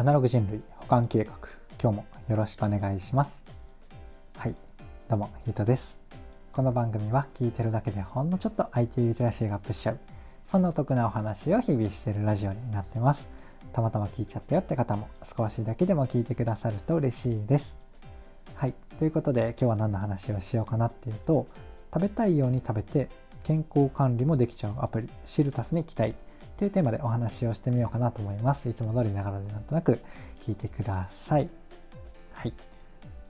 アナログ人類保管計画。今日もよろしくお願いします。はい。どうもゆうとです。この番組は聞いてるだけでほんのちょっと IT リテラシーがアップしちゃうそんなお得なお話を日々しているラジオになってます。たまたま聞いちゃったよって方も少しだけでも聞いてくださると嬉しいです。はい。ということで今日は何の話をしようかなっていうと食べたいように食べて健康管理もできちゃうアプリシルタスに期待。というテーマでお話をしてみようかなと思います。いつも通りながらでなんとなく聞いてください。はい。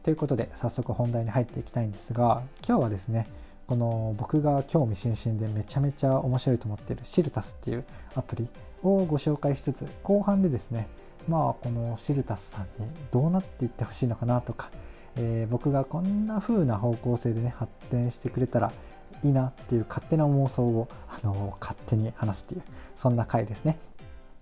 ということで早速本題に入っていきたいんですが今日はですねこの僕が興味津々でめちゃめちゃ面白いと思っているシルタスっていうアプリをご紹介しつつ後半でですねまあこのシルタスさんにどうなっていってほしいのかなとか、えー、僕がこんな風な方向性でね発展してくれたらいいなっていう勝手な妄想をあの勝手に話すっていうそんな回ですね。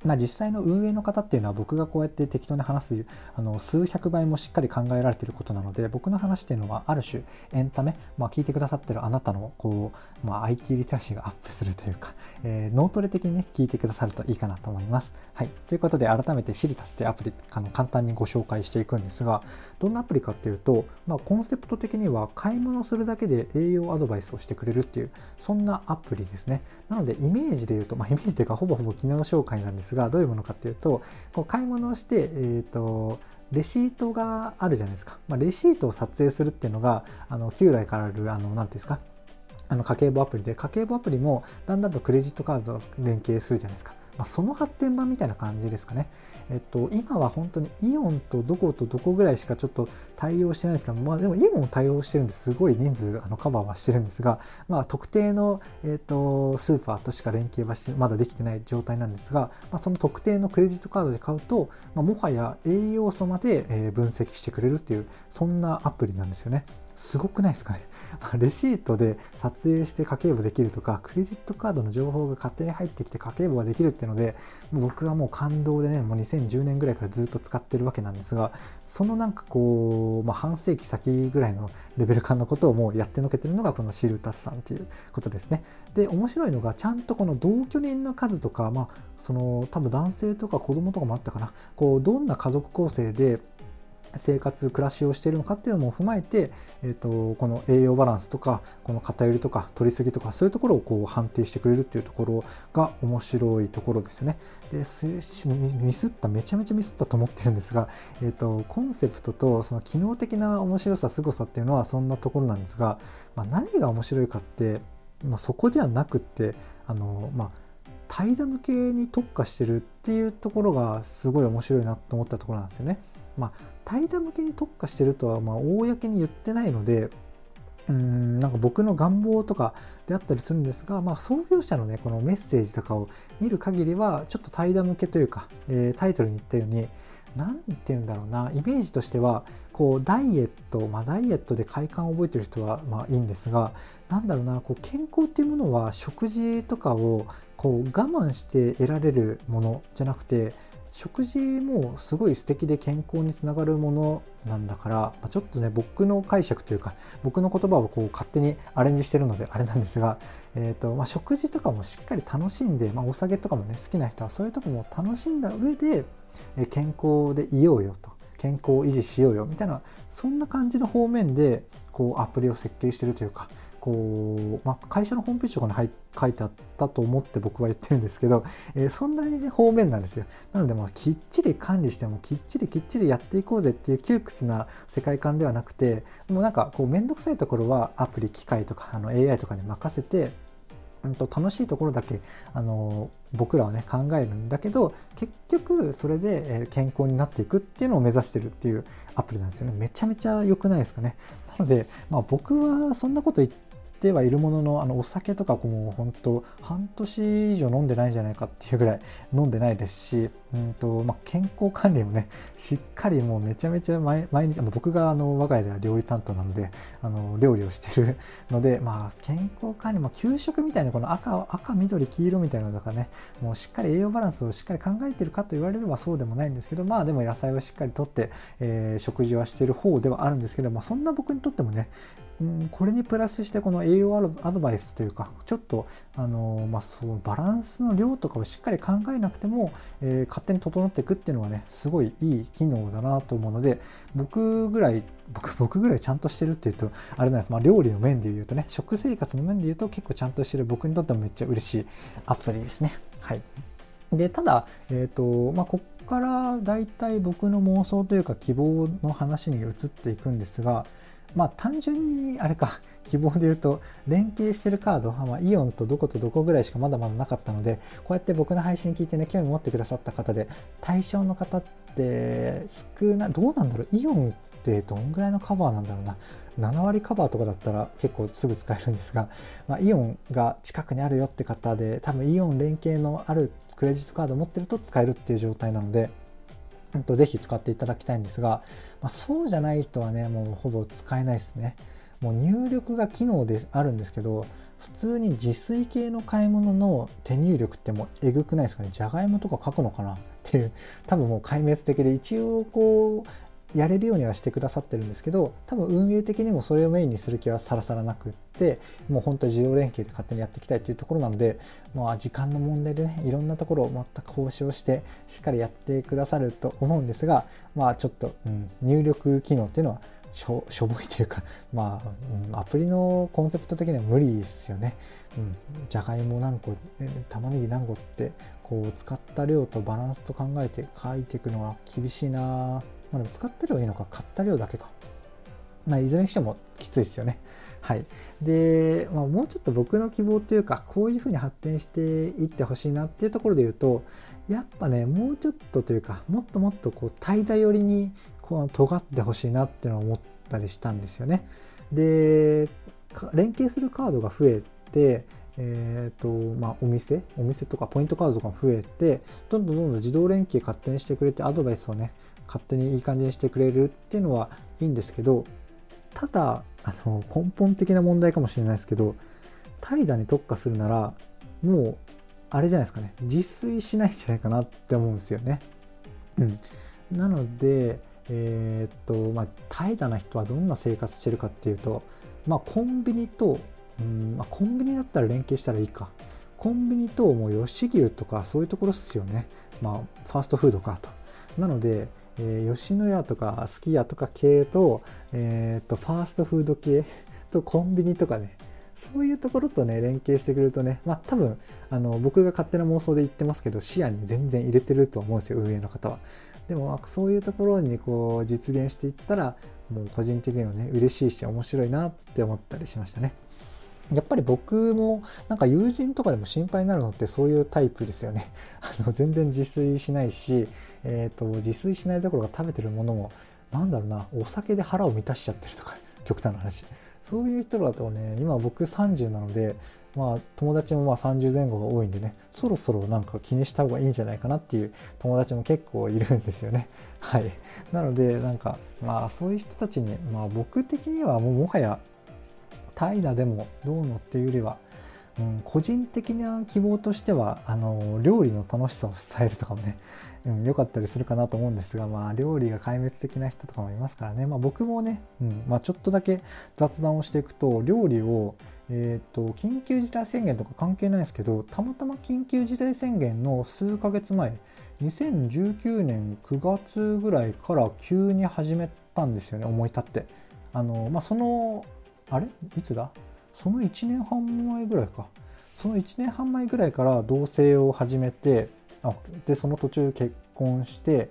まあ、実際の運営の方っていうのは僕がこうやって適当に話すあの数百倍もしっかり考えられてることなので僕の話っていうのはある種エンタメ、まあ、聞いてくださってるあなたのこう、まあ、IT リテラシーがアップするというか、えー、脳トレ的にね聞いてくださるといいかなと思います。はい、ということで改めてシリタスってアプリあの簡単にご紹介していくんですがどんなアプリかっていうと、まあ、コンセプト的には買い物するだけで栄養アドバイスをしてくれるっていうそんなアプリですね。なのでイメージで言うと、まあ、イメージというかほぼほぼ機能紹介なんですがどういうものかっていうとこう買い物をして、えーと、レシートがあるじゃないですか、まあ、レシートを撮影するっていうのがあの旧来からあるあの何ていうんですか。あの家計簿アプリで家計簿アプリもだんだんとクレジットカードと連携するじゃないですか。まあ、その発展版みたいな感じですかね。えっと、今は本当にイオンとどことどこぐらいしかちょっと対応してないですけど、まあ、でもイオン対応してるんですごい人数あのカバーはしてるんですが、まあ、特定の、えっと、スーパーとしか連携はしてまだできてない状態なんですが、まあ、その特定のクレジットカードで買うと、まあ、もはや栄養素まで、分析してくれるっていうそんなアプリなんですよね。すごくないですかね？レシートで撮影して家計簿できるとか、クレジットカードの情報が勝手に入ってきて家計簿ができるっていうので、僕はもう感動でね、もう2010年ぐらいからずっと使ってるわけなんですが、そのなんかこう、まあ、半世紀先ぐらいのレベル感のことをもうやってのけてるのがこのシルタスさんっていうことですね。で、面白いのが、ちゃんとこの同居人の数とか、まあ、その多分男性とか子供とかもあったかな、こう、どんな家族構成で、生活暮らしをしているのかっていうのも踏まえて、えーと、この栄養バランスとかこの偏りとか取りすぎとかそういうところをこう判定してくれるっていうところが面白いところですよね。でミスっためちゃめちゃミスったと思ってるんですが、えーと、コンセプトとその機能的な面白さ凄さっていうのはそんなところなんですが、まあ、何が面白いかって、まあ、そこではなくってあのまあ怠惰向けに特化してるっていうところがすごい面白いなと思ったところなんですよね。まあ、怠惰向けに特化してるとは、まあ、公に言ってないので、うんなんか僕の願望とかであったりするんですが、まあ、創業者のねこのメッセージとかを見る限りはちょっと怠惰向けというか、えー、タイトルに言ったように何て言うんだろうなイメージとしてはこうダイエット、まあ、ダイエットで快感を覚えてる人はまあいいんですが何だろうなこう健康っていうものは食事とかをこう我慢して得られるものじゃなくて食事もすごい素敵で健康につながるものなんだから、ま、ちょっとね僕の解釈というか僕の言葉をこう勝手にアレンジしてるのであれなんですが、えーとまあ、食事とかもしっかり楽しんで、まあ、お酒とかもね好きな人はそういうとこも楽しんだ上で、え健康でいようよと健康を維持しようよみたいなそんな感じの方面でこうアプリを設計してるというかこう、まあ、会社のホームページとかに入書いてあったと思って僕は言ってるんですけど、えー、そんなに、ね、方面なんですよ。なので、まあ、きっちり管理してもきっちりきっちりやっていこうぜっていう窮屈な世界観ではなくて、もうなんかこうめんどくさいところはアプリ、機械とかあの AI とかに任せて、うんと楽しいところだけあの僕らはね考えるんだけど結局それで健康になっていくっていうのを目指してるっていうアプリなんですよねめちゃめちゃ良くないですかねなので、まあ、僕はそんなこと言っててはいるもののあのお酒とかもう本当半年以上飲んでないんじゃないかっていうぐらい飲んでないですし、うんとまあ、健康管理もね しっかりもうめちゃめちゃ毎日あの僕があの我が家では料理担当なのであの料理をしてるので、まあ、健康管理も給食みたいなこの赤赤緑黄色みたいなのだかねもうしっかり栄養バランスをしっかり考えてるかと言われればそうでもないんですけどまあでも野菜をしっかりとって、えー、食事はしてる方ではあるんですけど、まあ、そんな僕にとってもねうん、これにプラスしてこの栄養アドバイスというかちょっとあの、まあ、そうバランスの量とかをしっかり考えなくても、えー、勝手に整っていくっていうのはねすごいいい機能だなと思うので僕ぐらい僕僕ぐらいちゃんとしてるっていうとあれなんです、まあ、料理の面で言うとね食生活の面で言うと結構ちゃんとしてる。僕にとってもめっちゃ嬉しいアプリですね。はい、でただ、えーとまあ、ここからだいたい僕の妄想というか希望の話に移っていくんですがまあ単純にあれか 希望で言うと連携してるカードは、まあ、イオンとどことどこぐらいしかまだまだなかったのでこうやって僕の配信聞いてね興味持ってくださった方で対象の方って少などうなんだろうイオンってどんぐらいのカバーなんだろうな。7割カバーとかだったら結構すぐ使えるんですが、まあ、イオンが近くにあるよって方で多分イオン連携のあるクレジットカード持ってると使えるっていう状態なので、とぜひ使っていただきたいんですが、まあ、そうじゃない人はねもうほぼ使えないですね。もう入力が機能であるんですけど普通に自炊系の買い物の手入力ってもうえぐくないですかね。じゃがいもとか書くのかなっていう多分もう壊滅的で一応こうやれるようにはしてくださってるんですけど多分運営的にもそれをメインにする気はさらさらなくってもう本当自動連携で勝手にやっていきたいというところなので、まあ、時間の問題でねいろんなところを全く交渉してしっかりやってくださると思うんですがまあちょっと、うん、入力機能っていうのはしょしょぼいというか、まあ、うん、アプリのコンセプト的には無理ですよね。うん、じゃがいも何個、玉ねぎ何個ってこう使った量とバランスと考えて書いていくのは厳しいなまあ、でも使ってるはいいのか買った量だけか。まあ、いずれにしてもきついですよね。はい。で、まあ、もうちょっと僕の希望というか、こういうふうに発展していってほしいなっていうところで言うと、やっぱね、もうちょっとというか、もっともっとこう、怠惰寄りにこう尖ってほしいなっていうのを思ったりしたんですよね。で、連携するカードが増えて、えーとまあ、お店お店とかポイントカードとかも増えてどんどんどんどん自動連携勝手にしてくれてアドバイスをね勝手にいい感じにしてくれるっていうのはいいんですけどただあの根本的な問題かもしれないですけど怠惰に特化するならもうあれじゃないですかね。自炊しないんじゃないかなって思うんですよね。うん、なのでえー、っとまあ怠惰な人はどんな生活してるかっていうとまあコンビニとうん、まあ、コンビニだったら連携したらいいか。コンビニともう吉牛とかそういうところですよね。まあファーストフードかと。なのでえー、吉野家とかすき家とか系と,、えーと、ファーストフード系 とコンビニとかねそういうところとね連携してくれるとねまあ多分あの僕が勝手な妄想で言ってますけど視野に全然入れてると思うんですよ運営の方は。でも、あ、そういうところにこう実現していったらもう個人的にはね嬉しいし面白いなって思ったりしましたね。やっぱり僕もなんか友人とかでも心配になるのってそういうタイプですよね。あの全然自炊しないし、えーと、自炊しないところが食べてるものもなんだろうなお酒で腹を満たしちゃってるとか 極端な話。そういう人だとね今僕30なのでまあ友達もまあ30前後が多いんでねそろそろなんか気にした方がいいんじゃないかなっていう友達も結構いるんですよね。はい。なのでなんかまあそういう人たちにまあ僕的にはもうもはや怠惰でもどうのっていうよりは、うん、個人的な希望としてはあの料理の楽しさを伝えるとかもね良、うん、かったりするかなと思うんですが、まあ、料理が壊滅的な人とかもいますからね、まあ、僕もね、うんまあ、ちょっとだけ雑談をしていくと料理をえーと、緊急事態宣言とか関係ないですけどたまたま緊急事態宣言の数ヶ月前2019年9月ぐらいから急に始めたんですよね思い立って。あの、まあ、そのあれ？いつだ？その1年半前ぐらいか。その1年半前ぐらいから同棲を始めてあでその途中結婚して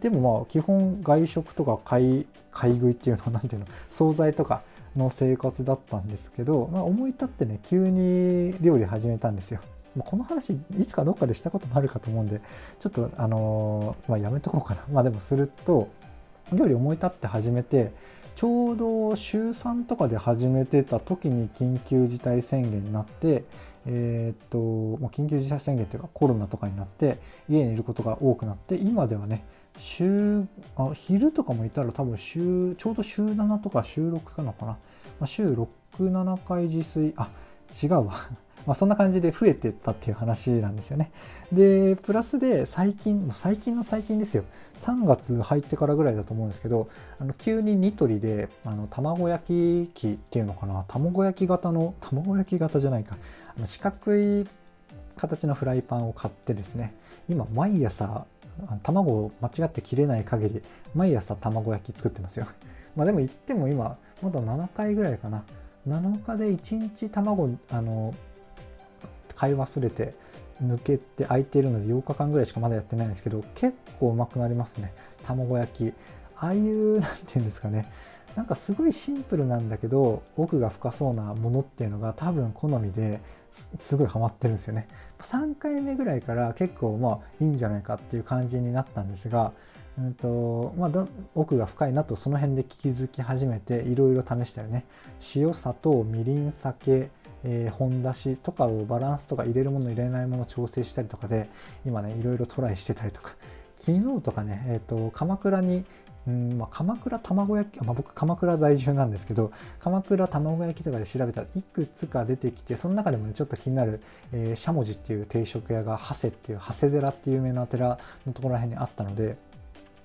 でもまあ基本外食とか買い買い食いっていうのは何ていうの？惣菜とかの生活だったんですけど、まあ、思い立ってね急に料理始めたんですよ。この話いつかどっかでしたこともあるかと思うんでちょっとあのー、まあ、やめとこうかな。まあでもすると料理思い立って始めてちょうど週3とかで始めてた時に緊急事態宣言になって、えー、っと緊急事態宣言というかコロナとかになって家にいることが多くなって今ではね週あ昼とかもいたら多分週ちょうど週7とか週6かな。かな、週67回自炊。あ違うわ。まあ、そんな感じで増えてったっていう話なんですよね。で、プラスで最近、最近の最近ですよ。3月入ってからぐらいだと思うんですけど、あの急にニトリであの卵焼き器っていうのかな、卵焼き型の、卵焼き型じゃないか、あの四角い形のフライパンを買ってですね、今毎朝卵を間違って切れない限り毎朝卵焼き作ってますよ。まあでも言っても今まだ7回ぐらいかな。7日で1日卵あの買い忘れて抜けて空いているので8日間ぐらいしかまだやってないんですけど結構うまくなりますね。卵焼き。ああいう 何て言うんですかね。なんかすごいシンプルなんだけど奥が深そうなものっていうのが多分好みですごいハマってるんですよね。3回目ぐらいから結構まあいいんじゃないかっていう感じになったんですが、うんとまあ、奥が深いなとその辺で気づき始めていろいろ試したよね。塩砂糖みりん酒えー、本だしとかをバランスとか入れるもの入れないもの調整したりとかで今ねいろいろトライしてたりとか。昨日とかね、えーと鎌倉にうんまあ、鎌倉卵焼き、まあ、僕鎌倉在住なんですけど鎌倉卵焼きとかで調べたらいくつか出てきてその中でもねちょっと気になる、えー、しゃもじっていう定食屋が長谷っていう長谷寺っていう有名な寺のところら辺にあったので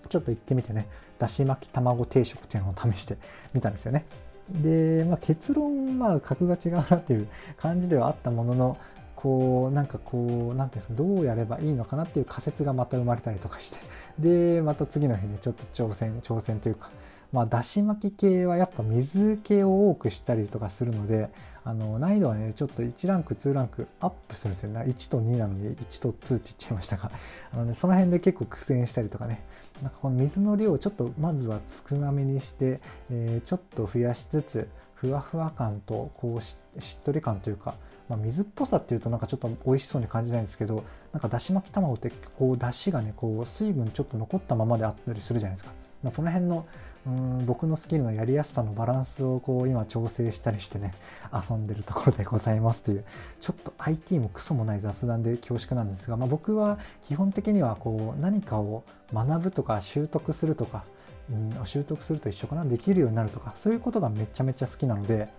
ちょっと行ってみてねだし巻き卵定食っていうのを試してみたんですよね。で、まあ、結論まあ格が違うなっていう感じではあったもののこうなんかこうなんていうかどうやればいいのかなっていう仮説がまた生まれたりとかして。でまた次の日にちょっと挑戦挑戦というかまあだし巻き系はやっぱ水気を多くしたりとかするのであの難易度はねちょっと1ランク2ランクアップするんですよね。1と2なので1と2って言っちゃいましたが。あの、ね、その辺で結構苦戦したりとかねなんかこの水の量をちょっとまずは少なめにして、えー、ちょっと増やしつつふわふわ感とこうしっとり感というかまあ、水っぽさっていうとなんかちょっと美味しそうに感じないんですけどなんかだし巻き卵ってこうだしがねこう水分ちょっと残ったままであったりするじゃないですか、まあ、その辺のうん僕のスキルのやりやすさのバランスをこう今調整したりしてね遊んでるところでございますというちょっと IT もクソもない雑談で恐縮なんですが、まあ、僕は基本的にはこう何かを学ぶとか習得するとかうん、習得すると一緒かなできるようになるとかそういうことがめちゃめちゃ好きなので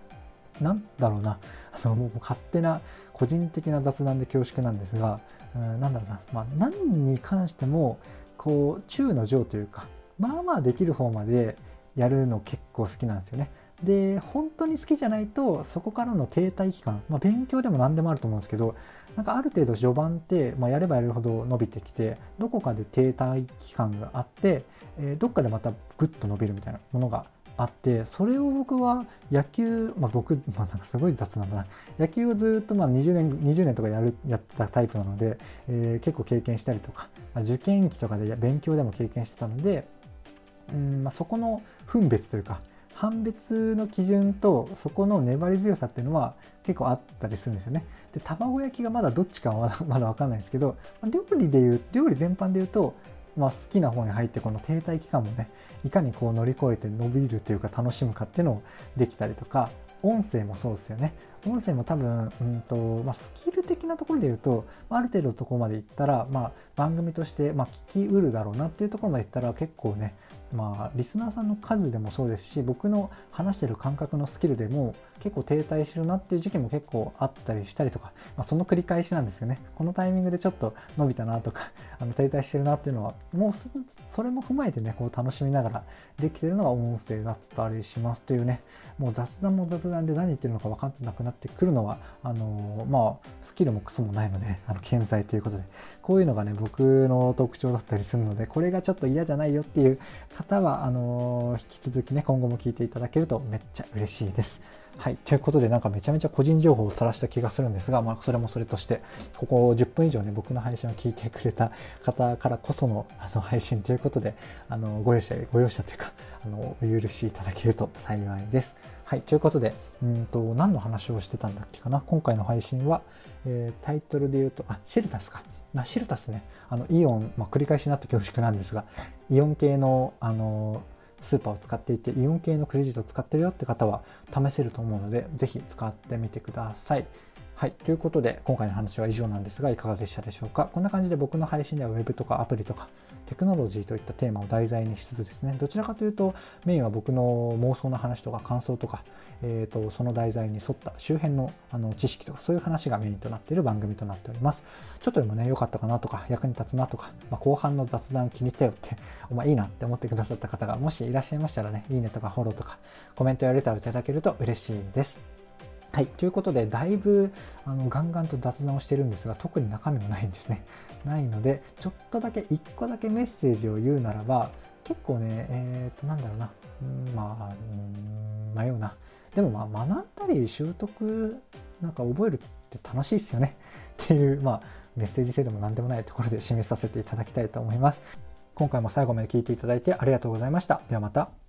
なんだろうなあのもう勝手な個人的な雑談で恐縮なんですが、うん、なんだろうな、まあ、何に関してもこう中の上というかまあまあできる方までやるの結構好きなんですよね。で本当に好きじゃないとそこからの停滞期間、まあ、勉強でも何でもあると思うんですけどなんかある程度序盤って、まあ、やればやるほど伸びてきてどこかで停滞期間があって、えー、どっかでまたグッと伸びるみたいなものがあってそれを僕は野球、まあ、僕、まあ、なんかすごい雑なんだな野球をずっとまあ20年 ,20 年とかやるやってたタイプなので、えー、結構経験したりとか、まあ、受験期とかで勉強でも経験してたので、うんまあ、そこの分別というか判別の基準とそこの粘り強さっていうのは結構あったりするんですよね。で卵焼きがまだどっちかはまだ 分かんないんですけど料理でいう料理全般で言うとまあ、好きな方に入ってこの停滞期間もねいかにこう乗り越えて伸びるというか楽しむかっていうのをできたりとか音声もそうですよね音声も多分、うんとまあ、スキル的なところで言うとある程度のところまでいったら、まあ、番組として、まあ、聞きうるだろうなっていうところまでいったら結構ねまあ、リスナーさんの数でもそうですし僕の話してる感覚のスキルでも結構停滞してるなっていう時期も結構あったりしたりとか、まあ、その繰り返しなんですよね。このタイミングでちょっと伸びたなとか あの停滞してるなっていうのはもうそれも踏まえてねこう楽しみながらできてるのが音声だったりしますというね。もう雑談も雑談で何言ってるのか分かんなくなってくるのはあのまあスキルもクソもないのであの健在ということで。こういうのがね僕の特徴だったりするのでこれがちょっと嫌じゃないよっていう方は、あの引き続きね、今後も聞いていただけるとめっちゃ嬉しいです。はい。ということで、なんかめちゃめちゃ個人情報を晒した気がするんですが、まあ、それもそれとして、ここ10分以上ね、僕の配信を聞いてくれた方からこそのあの配信ということで、あのご容赦、ご容赦というか、あのお許しいただけると幸いです。はい。ということで、うんと、何の話をしてたんだっけかな？今回の配信は、えー、タイトルで言うと、あ、シェルタスか。ナシルタスね、あのイオン、まあ、繰り返しになって恐縮なんですが、イオン系のあのスーパーを使っていて、イオン系のクレジットを使ってるよって方は試せると思うので、是非使ってみてください。はい。ということで、今回の話は以上なんですが、いかがでしたでしょうか？こんな感じで僕の配信では Web とかアプリとかテクノロジーといったテーマを題材にしつつですね、どちらかというと、メインは僕の妄想の話とか感想とか、えーと、その題材に沿った周辺のあの知識とか、そういう話がメインとなっている番組となっております。ちょっとでもね、良かったかなとか、役に立つなとか、まあ、後半の雑談気に入ったよって、お前いいなって思ってくださった方が、もしいらっしゃいましたらね、いいねとかフォローとか、コメントやレターをいただけると嬉しいです。はい、ということで、だいぶあのガンガンと雑談をしてるんですが、特に中身もないんですね。ないので、ちょっとだけ、1個だけメッセージを言うならば、結構ね、えっ、と、なんだろうな、うんまあ、うん、迷うな。でもまあ、学んだり習得、なんか覚えるって楽しいですよね。っていう、まあ、メッセージ性でも何でもないところで締めさせていただきたいと思います。今回も最後まで聞いていただいてありがとうございました。ではまた。